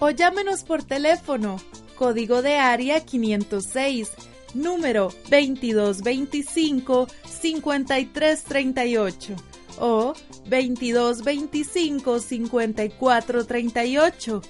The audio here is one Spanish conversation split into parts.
O llámenos por teléfono, código de área 506, número 2225-5338 o 2225-5438.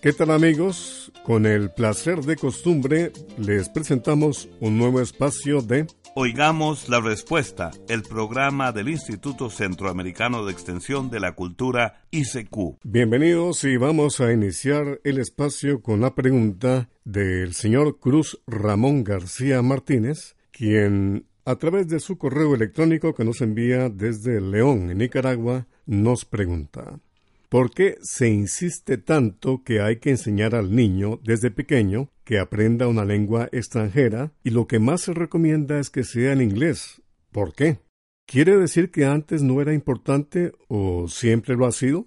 ¿Qué tal amigos? Con el placer de costumbre les presentamos un nuevo espacio de Oigamos la Respuesta, el programa del Instituto Centroamericano de Extensión de la Cultura ICQ. Bienvenidos y vamos a iniciar el espacio con la pregunta del señor Cruz Ramón García Martínez, quien a través de su correo electrónico que nos envía desde León, en Nicaragua, nos pregunta. ¿Por qué se insiste tanto que hay que enseñar al niño desde pequeño que aprenda una lengua extranjera y lo que más se recomienda es que sea en inglés? ¿Por qué? ¿Quiere decir que antes no era importante o siempre lo ha sido?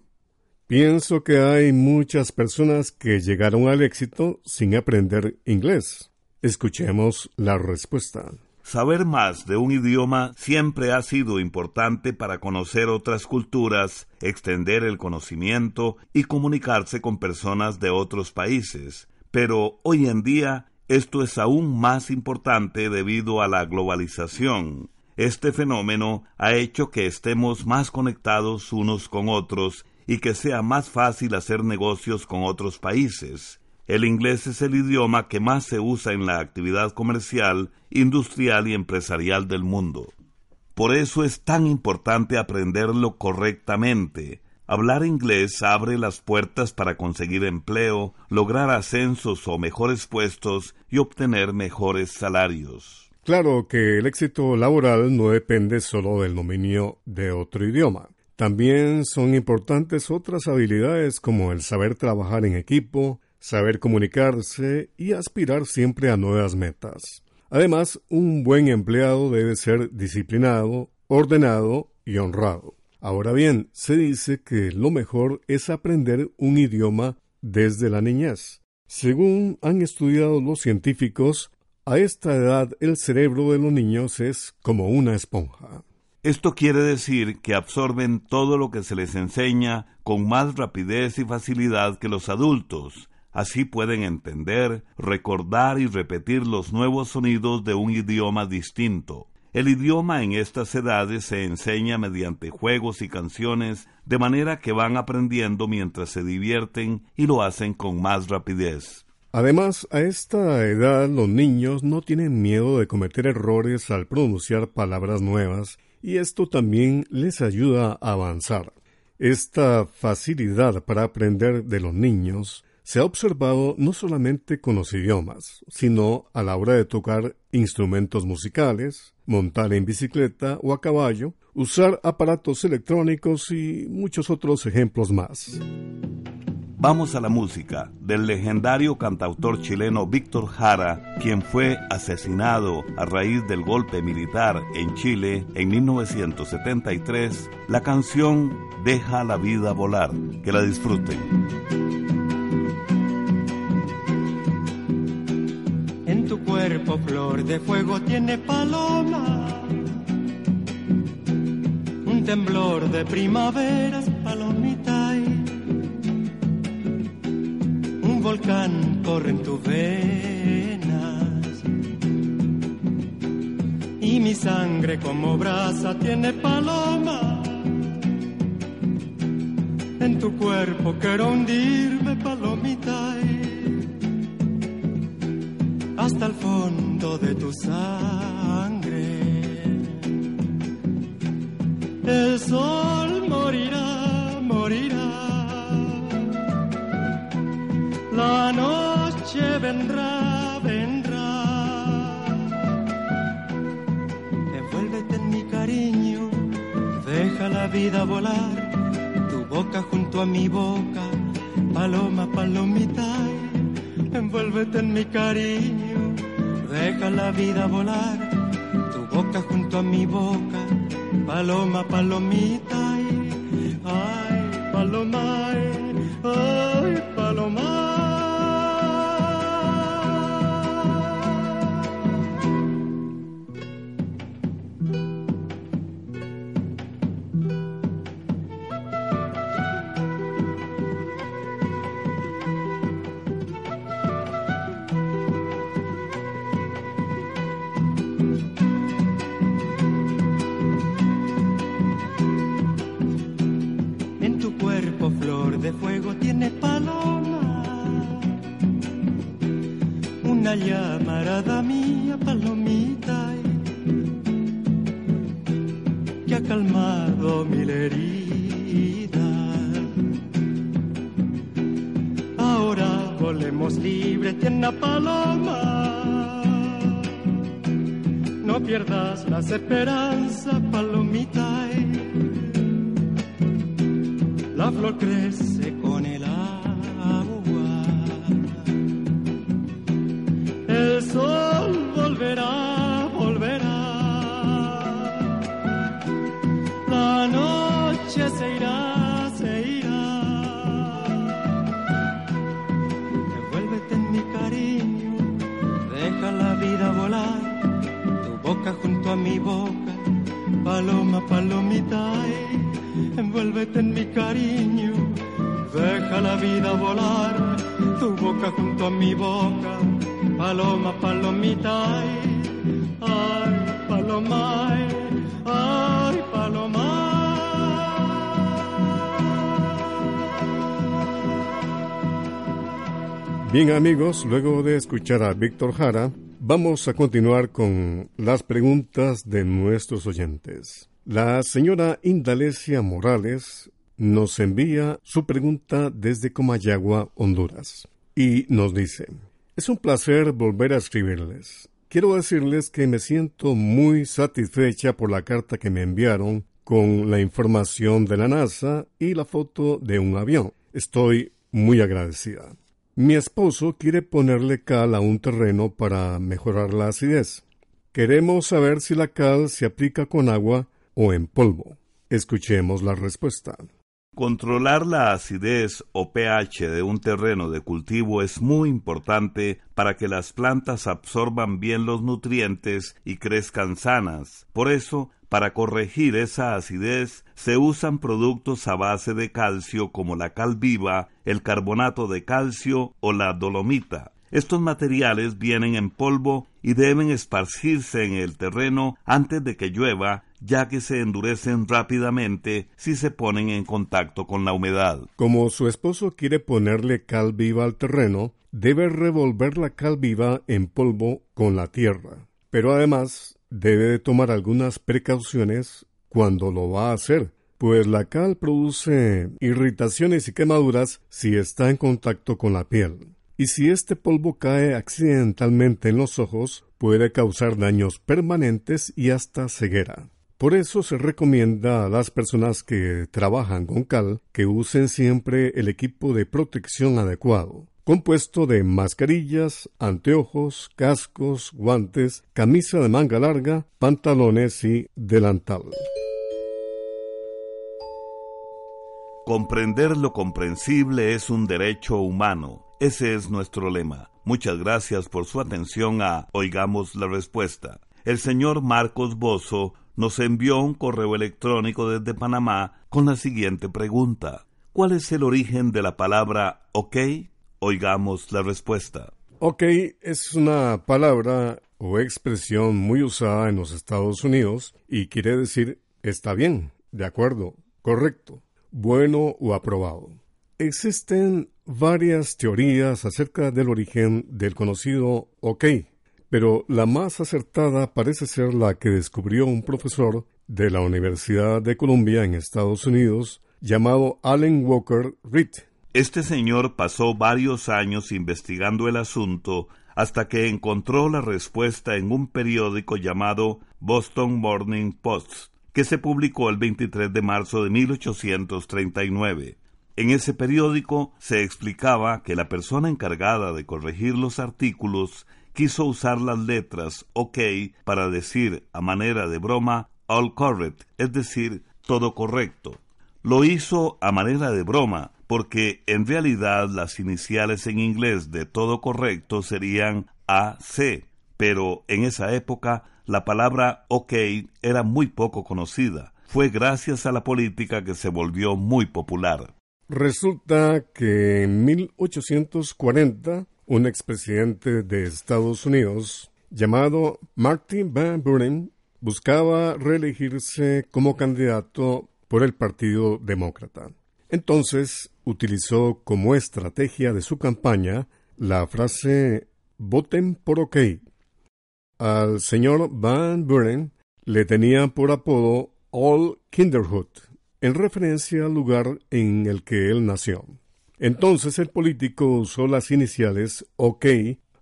Pienso que hay muchas personas que llegaron al éxito sin aprender inglés. Escuchemos la respuesta. Saber más de un idioma siempre ha sido importante para conocer otras culturas, extender el conocimiento y comunicarse con personas de otros países. Pero hoy en día esto es aún más importante debido a la globalización. Este fenómeno ha hecho que estemos más conectados unos con otros y que sea más fácil hacer negocios con otros países. El inglés es el idioma que más se usa en la actividad comercial, industrial y empresarial del mundo. Por eso es tan importante aprenderlo correctamente. Hablar inglés abre las puertas para conseguir empleo, lograr ascensos o mejores puestos y obtener mejores salarios. Claro que el éxito laboral no depende solo del dominio de otro idioma. También son importantes otras habilidades como el saber trabajar en equipo, saber comunicarse y aspirar siempre a nuevas metas. Además, un buen empleado debe ser disciplinado, ordenado y honrado. Ahora bien, se dice que lo mejor es aprender un idioma desde la niñez. Según han estudiado los científicos, a esta edad el cerebro de los niños es como una esponja. Esto quiere decir que absorben todo lo que se les enseña con más rapidez y facilidad que los adultos, Así pueden entender, recordar y repetir los nuevos sonidos de un idioma distinto. El idioma en estas edades se enseña mediante juegos y canciones, de manera que van aprendiendo mientras se divierten y lo hacen con más rapidez. Además, a esta edad los niños no tienen miedo de cometer errores al pronunciar palabras nuevas, y esto también les ayuda a avanzar. Esta facilidad para aprender de los niños se ha observado no solamente con los idiomas, sino a la hora de tocar instrumentos musicales, montar en bicicleta o a caballo, usar aparatos electrónicos y muchos otros ejemplos más. Vamos a la música del legendario cantautor chileno Víctor Jara, quien fue asesinado a raíz del golpe militar en Chile en 1973, la canción Deja la vida volar. Que la disfruten. Cuerpo flor de fuego tiene paloma, un temblor de primaveras palomita un volcán corre en tus venas. Y mi sangre como brasa tiene paloma. En tu cuerpo quiero hundirme palomita hasta el fondo de tu sangre. El sol morirá, morirá. La noche vendrá, vendrá. Envuélvete en mi cariño, deja la vida volar boca junto a mi boca, paloma, palomita, envuélvete en mi cariño, deja la vida volar, tu boca junto a mi boca, paloma, palomita, ay, paloma, pierdas las esperanzas, palomita. La flor crece con el mi boca, paloma, palomita, envuélvete en mi cariño, deja la vida volar, tu boca junto a mi boca, paloma, palomita, ay, paloma, ay, paloma. Bien amigos, luego de escuchar a Víctor Jara, Vamos a continuar con las preguntas de nuestros oyentes. La señora Indalecia Morales nos envía su pregunta desde Comayagua, Honduras, y nos dice, es un placer volver a escribirles. Quiero decirles que me siento muy satisfecha por la carta que me enviaron con la información de la NASA y la foto de un avión. Estoy muy agradecida. Mi esposo quiere ponerle cal a un terreno para mejorar la acidez. Queremos saber si la cal se aplica con agua o en polvo. Escuchemos la respuesta. Controlar la acidez o pH de un terreno de cultivo es muy importante para que las plantas absorban bien los nutrientes y crezcan sanas. Por eso, para corregir esa acidez se usan productos a base de calcio como la cal viva, el carbonato de calcio o la dolomita. Estos materiales vienen en polvo y deben esparcirse en el terreno antes de que llueva, ya que se endurecen rápidamente si se ponen en contacto con la humedad. Como su esposo quiere ponerle cal viva al terreno, debe revolver la cal viva en polvo con la tierra. Pero además debe tomar algunas precauciones cuando lo va a hacer, pues la cal produce irritaciones y quemaduras si está en contacto con la piel. Y si este polvo cae accidentalmente en los ojos, puede causar daños permanentes y hasta ceguera. Por eso se recomienda a las personas que trabajan con cal que usen siempre el equipo de protección adecuado, compuesto de mascarillas, anteojos, cascos, guantes, camisa de manga larga, pantalones y delantal. Comprender lo comprensible es un derecho humano. Ese es nuestro lema. Muchas gracias por su atención a Oigamos la Respuesta. El señor Marcos Bozo nos envió un correo electrónico desde Panamá con la siguiente pregunta. ¿Cuál es el origen de la palabra OK? Oigamos la respuesta. OK es una palabra o expresión muy usada en los Estados Unidos y quiere decir está bien, de acuerdo, correcto, bueno o aprobado. Existen varias teorías acerca del origen del conocido OK, pero la más acertada parece ser la que descubrió un profesor de la Universidad de Columbia en Estados Unidos llamado Allen Walker Reed. Este señor pasó varios años investigando el asunto hasta que encontró la respuesta en un periódico llamado Boston Morning Post, que se publicó el 23 de marzo de 1839. En ese periódico se explicaba que la persona encargada de corregir los artículos quiso usar las letras OK para decir a manera de broma all correct, es decir, todo correcto. Lo hizo a manera de broma porque en realidad las iniciales en inglés de todo correcto serían AC, pero en esa época la palabra OK era muy poco conocida. Fue gracias a la política que se volvió muy popular. Resulta que en 1840 un expresidente de Estados Unidos llamado Martin Van Buren buscaba reelegirse como candidato por el Partido Demócrata. Entonces utilizó como estrategia de su campaña la frase voten por OK. Al señor Van Buren le tenían por apodo All Kinderhood, en referencia al lugar en el que él nació. Entonces el político usó las iniciales OK,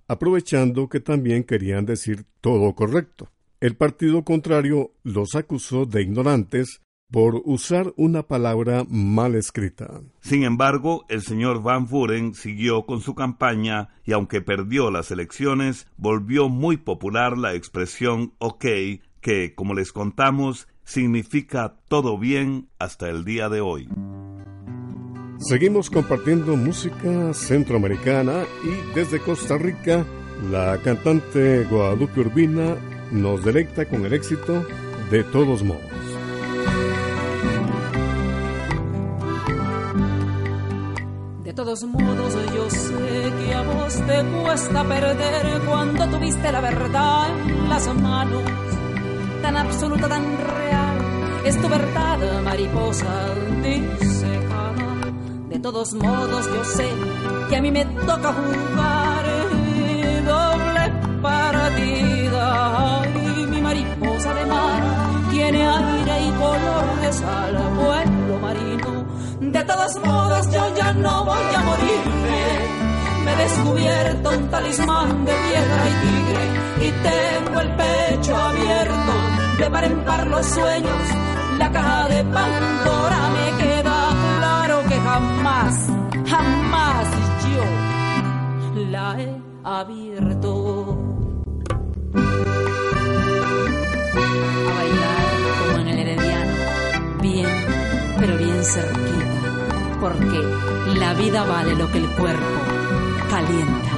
aprovechando que también querían decir todo correcto. El partido contrario los acusó de ignorantes por usar una palabra mal escrita. Sin embargo, el señor Van Buren siguió con su campaña y aunque perdió las elecciones, volvió muy popular la expresión OK, que, como les contamos, significa todo bien hasta el día de hoy. Seguimos compartiendo música centroamericana y desde Costa Rica, la cantante Guadalupe Urbina nos deleita con el éxito de todos modos. Todos modos yo sé que a vos te cuesta perder cuando tuviste la verdad en las manos, tan absoluta, tan real, es tu verdad, mariposa, dice de todos modos yo sé que a mí me toca jugar doble partida. Y mi mariposa de mar tiene aire y color de sal, marino. De todos modos yo ya no voy a morirme. Me he descubierto un talismán de piedra y tigre y tengo el pecho abierto de par en par los sueños. La caja de Pandora me jamás, jamás yo la he abierto. A bailar como en el herediano, bien, pero bien cerquita, porque la vida vale lo que el cuerpo calienta.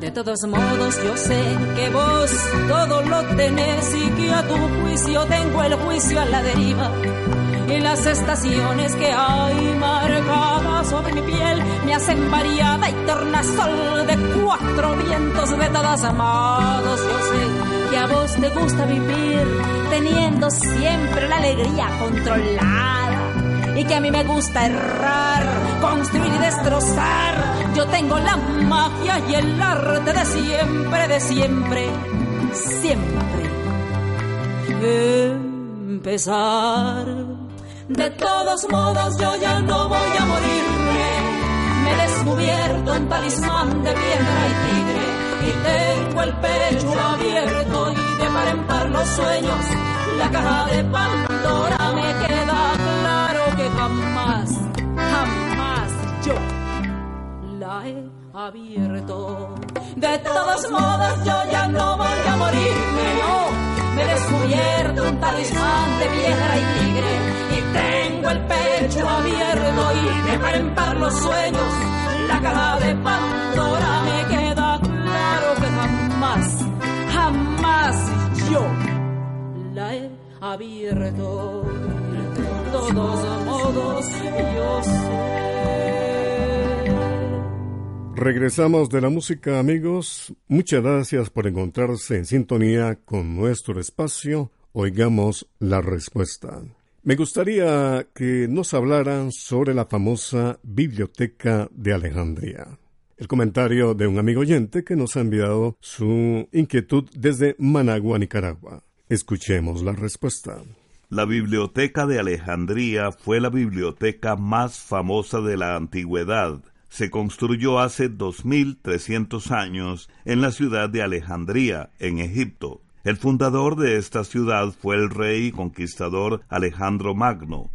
De todos modos yo sé que vos todo lo tenés y que a tu juicio tengo el juicio a la deriva. Y las estaciones que hay marcadas sobre mi piel me hacen variada y tornasol de cuatro vientos de todas amados. Que a vos te gusta vivir teniendo siempre la alegría controlada y que a mí me gusta errar, construir y destrozar. Yo tengo la magia y el arte de siempre, de siempre, siempre. Empezar. De todos modos yo ya no voy a morirme. Me he descubierto un talismán de piedra y tigre y tengo el pecho abierto y par en par los sueños, la caja de Pandora me queda claro que jamás, jamás yo la he abierto. De todos modos yo ya no voy a morirme, no, me he descubierto un talismán de piedra y tigre y tengo el pecho abierto y de par en par los sueños, la caja de Pandora yo la he abierto. De todos modos yo sé. Regresamos de la música, amigos. Muchas gracias por encontrarse en sintonía con nuestro espacio. Oigamos la respuesta. Me gustaría que nos hablaran sobre la famosa Biblioteca de Alejandría. El comentario de un amigo oyente que nos ha enviado su inquietud desde Managua, Nicaragua. Escuchemos la respuesta. La Biblioteca de Alejandría fue la biblioteca más famosa de la antigüedad se construyó hace 2300 años en la ciudad de Alejandría, en Egipto. El fundador de esta ciudad fue el rey y conquistador Alejandro Magno.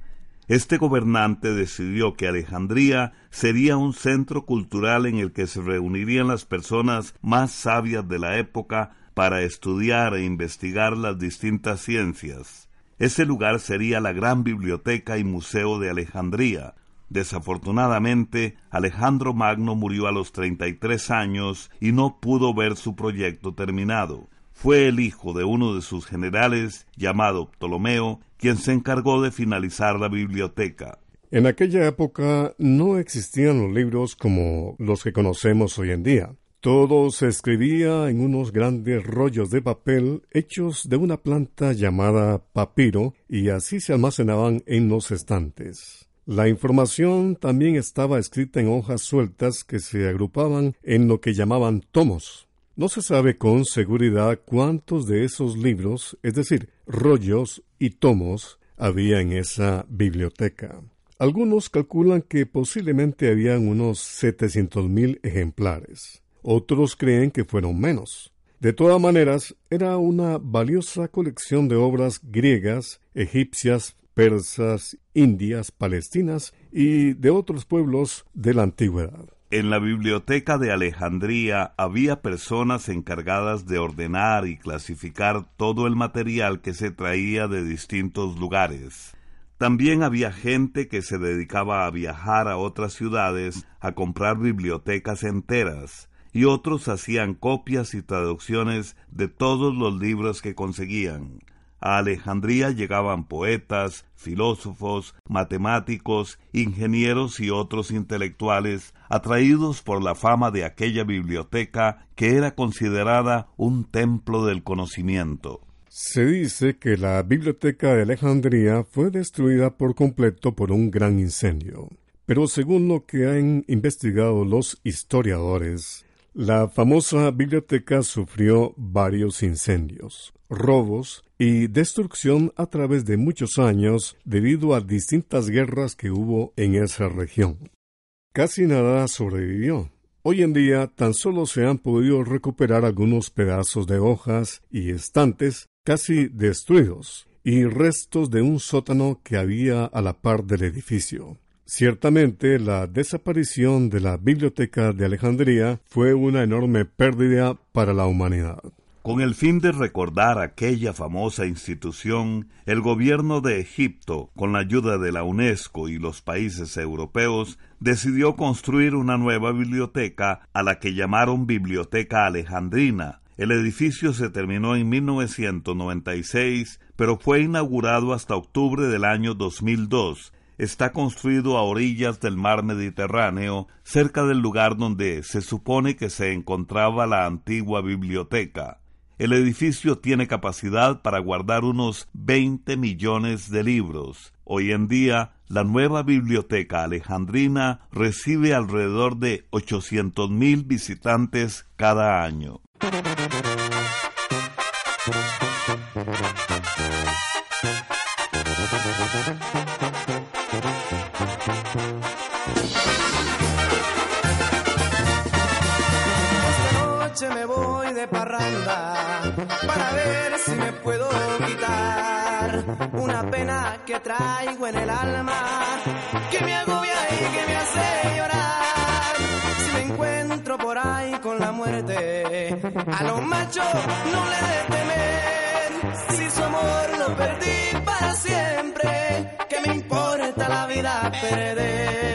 Este gobernante decidió que Alejandría sería un centro cultural en el que se reunirían las personas más sabias de la época para estudiar e investigar las distintas ciencias. Ese lugar sería la gran biblioteca y museo de Alejandría, Desafortunadamente, Alejandro Magno murió a los 33 años y no pudo ver su proyecto terminado. Fue el hijo de uno de sus generales, llamado Ptolomeo, quien se encargó de finalizar la biblioteca. En aquella época no existían los libros como los que conocemos hoy en día. Todo se escribía en unos grandes rollos de papel hechos de una planta llamada papiro y así se almacenaban en los estantes. La información también estaba escrita en hojas sueltas que se agrupaban en lo que llamaban tomos. No se sabe con seguridad cuántos de esos libros, es decir, rollos y tomos, había en esa biblioteca. Algunos calculan que posiblemente habían unos setecientos mil ejemplares. Otros creen que fueron menos. De todas maneras, era una valiosa colección de obras griegas, egipcias, persas, indias, palestinas y de otros pueblos de la antigüedad. En la biblioteca de Alejandría había personas encargadas de ordenar y clasificar todo el material que se traía de distintos lugares. También había gente que se dedicaba a viajar a otras ciudades a comprar bibliotecas enteras, y otros hacían copias y traducciones de todos los libros que conseguían. A Alejandría llegaban poetas, filósofos, matemáticos, ingenieros y otros intelectuales atraídos por la fama de aquella biblioteca que era considerada un templo del conocimiento. Se dice que la biblioteca de Alejandría fue destruida por completo por un gran incendio. Pero según lo que han investigado los historiadores, la famosa biblioteca sufrió varios incendios, robos y destrucción a través de muchos años debido a distintas guerras que hubo en esa región. Casi nada sobrevivió. Hoy en día tan solo se han podido recuperar algunos pedazos de hojas y estantes casi destruidos y restos de un sótano que había a la par del edificio. Ciertamente, la desaparición de la Biblioteca de Alejandría fue una enorme pérdida para la humanidad. Con el fin de recordar aquella famosa institución, el gobierno de Egipto, con la ayuda de la UNESCO y los países europeos, decidió construir una nueva biblioteca a la que llamaron Biblioteca Alejandrina. El edificio se terminó en 1996, pero fue inaugurado hasta octubre del año 2002 está construido a orillas del mar Mediterráneo, cerca del lugar donde se supone que se encontraba la antigua biblioteca. El edificio tiene capacidad para guardar unos 20 millones de libros. Hoy en día, la nueva biblioteca alejandrina recibe alrededor de 800 mil visitantes cada año. Puedo quitar una pena que traigo en el alma, que me agobia y que me hace llorar. Si me encuentro por ahí con la muerte, a los machos no le de temer. Si su amor lo perdí para siempre, que me importa la vida perder.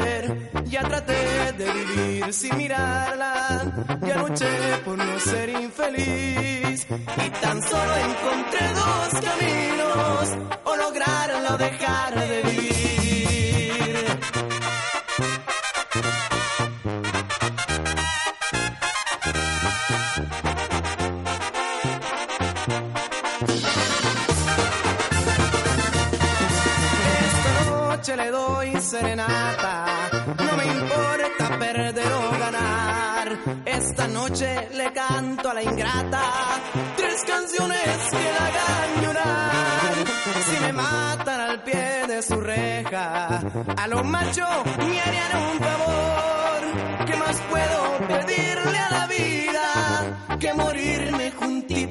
Traté de vivir sin mirarla, ya luché por no ser infeliz. Y tan solo encontré dos caminos, o lograrla o dejar de vivir. Le canto a la ingrata tres canciones que la hagan llorar. Si me matan al pie de su reja, a los machos me harían un favor. ¿Qué más puedo pedirle a la vida que morirme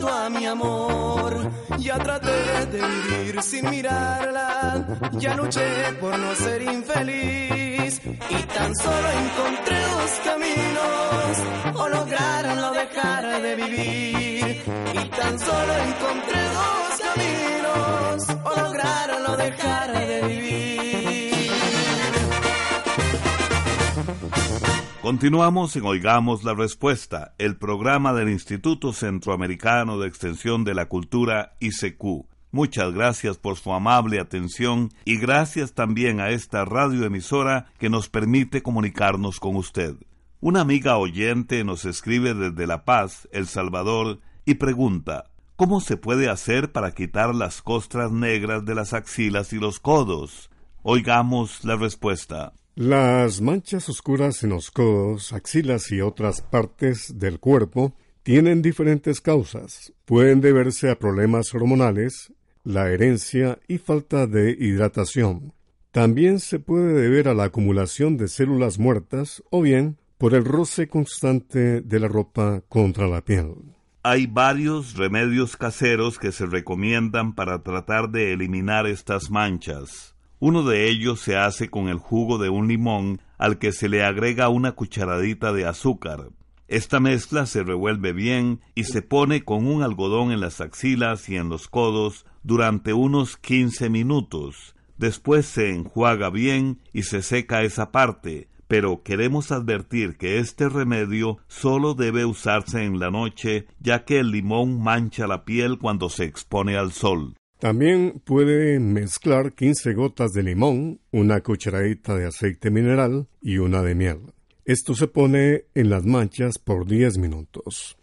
a mi amor? Ya traté de vivir sin mirarla, ya luché por no ser infeliz y tan solo encontré dos caminos, o lograrlo o dejar de vivir. Y tan solo encontré dos caminos, o lograrlo o dejar de vivir. Continuamos en Oigamos la Respuesta, el programa del Instituto Centroamericano de Extensión de la Cultura ICQ. Muchas gracias por su amable atención y gracias también a esta radioemisora que nos permite comunicarnos con usted. Una amiga oyente nos escribe desde La Paz, El Salvador, y pregunta ¿Cómo se puede hacer para quitar las costras negras de las axilas y los codos? Oigamos la respuesta. Las manchas oscuras en los codos, axilas y otras partes del cuerpo tienen diferentes causas. Pueden deberse a problemas hormonales, la herencia y falta de hidratación. También se puede deber a la acumulación de células muertas o bien por el roce constante de la ropa contra la piel. Hay varios remedios caseros que se recomiendan para tratar de eliminar estas manchas. Uno de ellos se hace con el jugo de un limón al que se le agrega una cucharadita de azúcar. Esta mezcla se revuelve bien y se pone con un algodón en las axilas y en los codos durante unos 15 minutos. Después se enjuaga bien y se seca esa parte, pero queremos advertir que este remedio solo debe usarse en la noche, ya que el limón mancha la piel cuando se expone al sol. También puede mezclar 15 gotas de limón, una cucharadita de aceite mineral y una de miel. Esto se pone en las manchas por 10 minutos.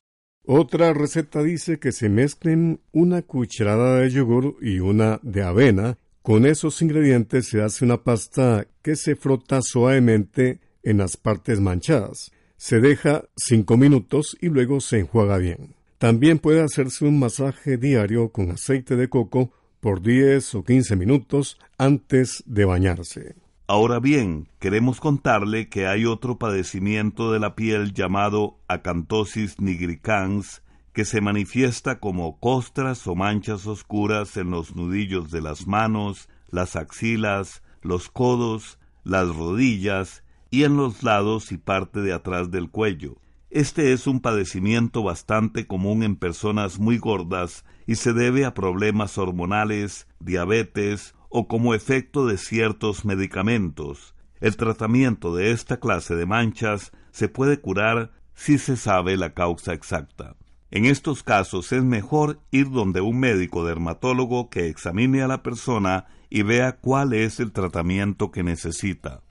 Otra receta dice que se mezclen una cucharada de yogur y una de avena. Con esos ingredientes se hace una pasta que se frota suavemente en las partes manchadas. Se deja 5 minutos y luego se enjuaga bien. También puede hacerse un masaje diario con aceite de coco por 10 o 15 minutos antes de bañarse. Ahora bien, queremos contarle que hay otro padecimiento de la piel llamado acantosis nigricans que se manifiesta como costras o manchas oscuras en los nudillos de las manos, las axilas, los codos, las rodillas y en los lados y parte de atrás del cuello. Este es un padecimiento bastante común en personas muy gordas y se debe a problemas hormonales, diabetes o como efecto de ciertos medicamentos. El tratamiento de esta clase de manchas se puede curar si se sabe la causa exacta. En estos casos es mejor ir donde un médico dermatólogo que examine a la persona y vea cuál es el tratamiento que necesita.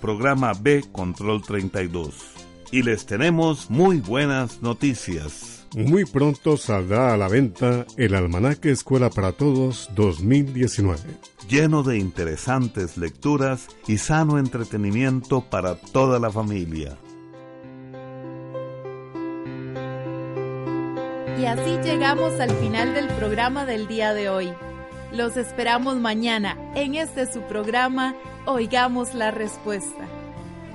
Programa B Control 32 y les tenemos muy buenas noticias. Muy pronto saldrá a la venta el Almanaque Escuela para Todos 2019. Lleno de interesantes lecturas y sano entretenimiento para toda la familia. Y así llegamos al final del programa del día de hoy. Los esperamos mañana en este su programa Oigamos la Respuesta.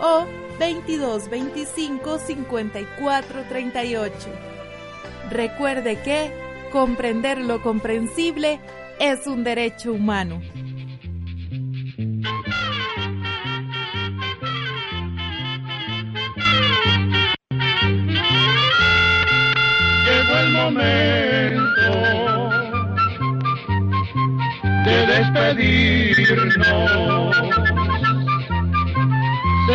o 2225-5438. Recuerde que comprender lo comprensible es un derecho humano. Llegó el momento de despedirnos.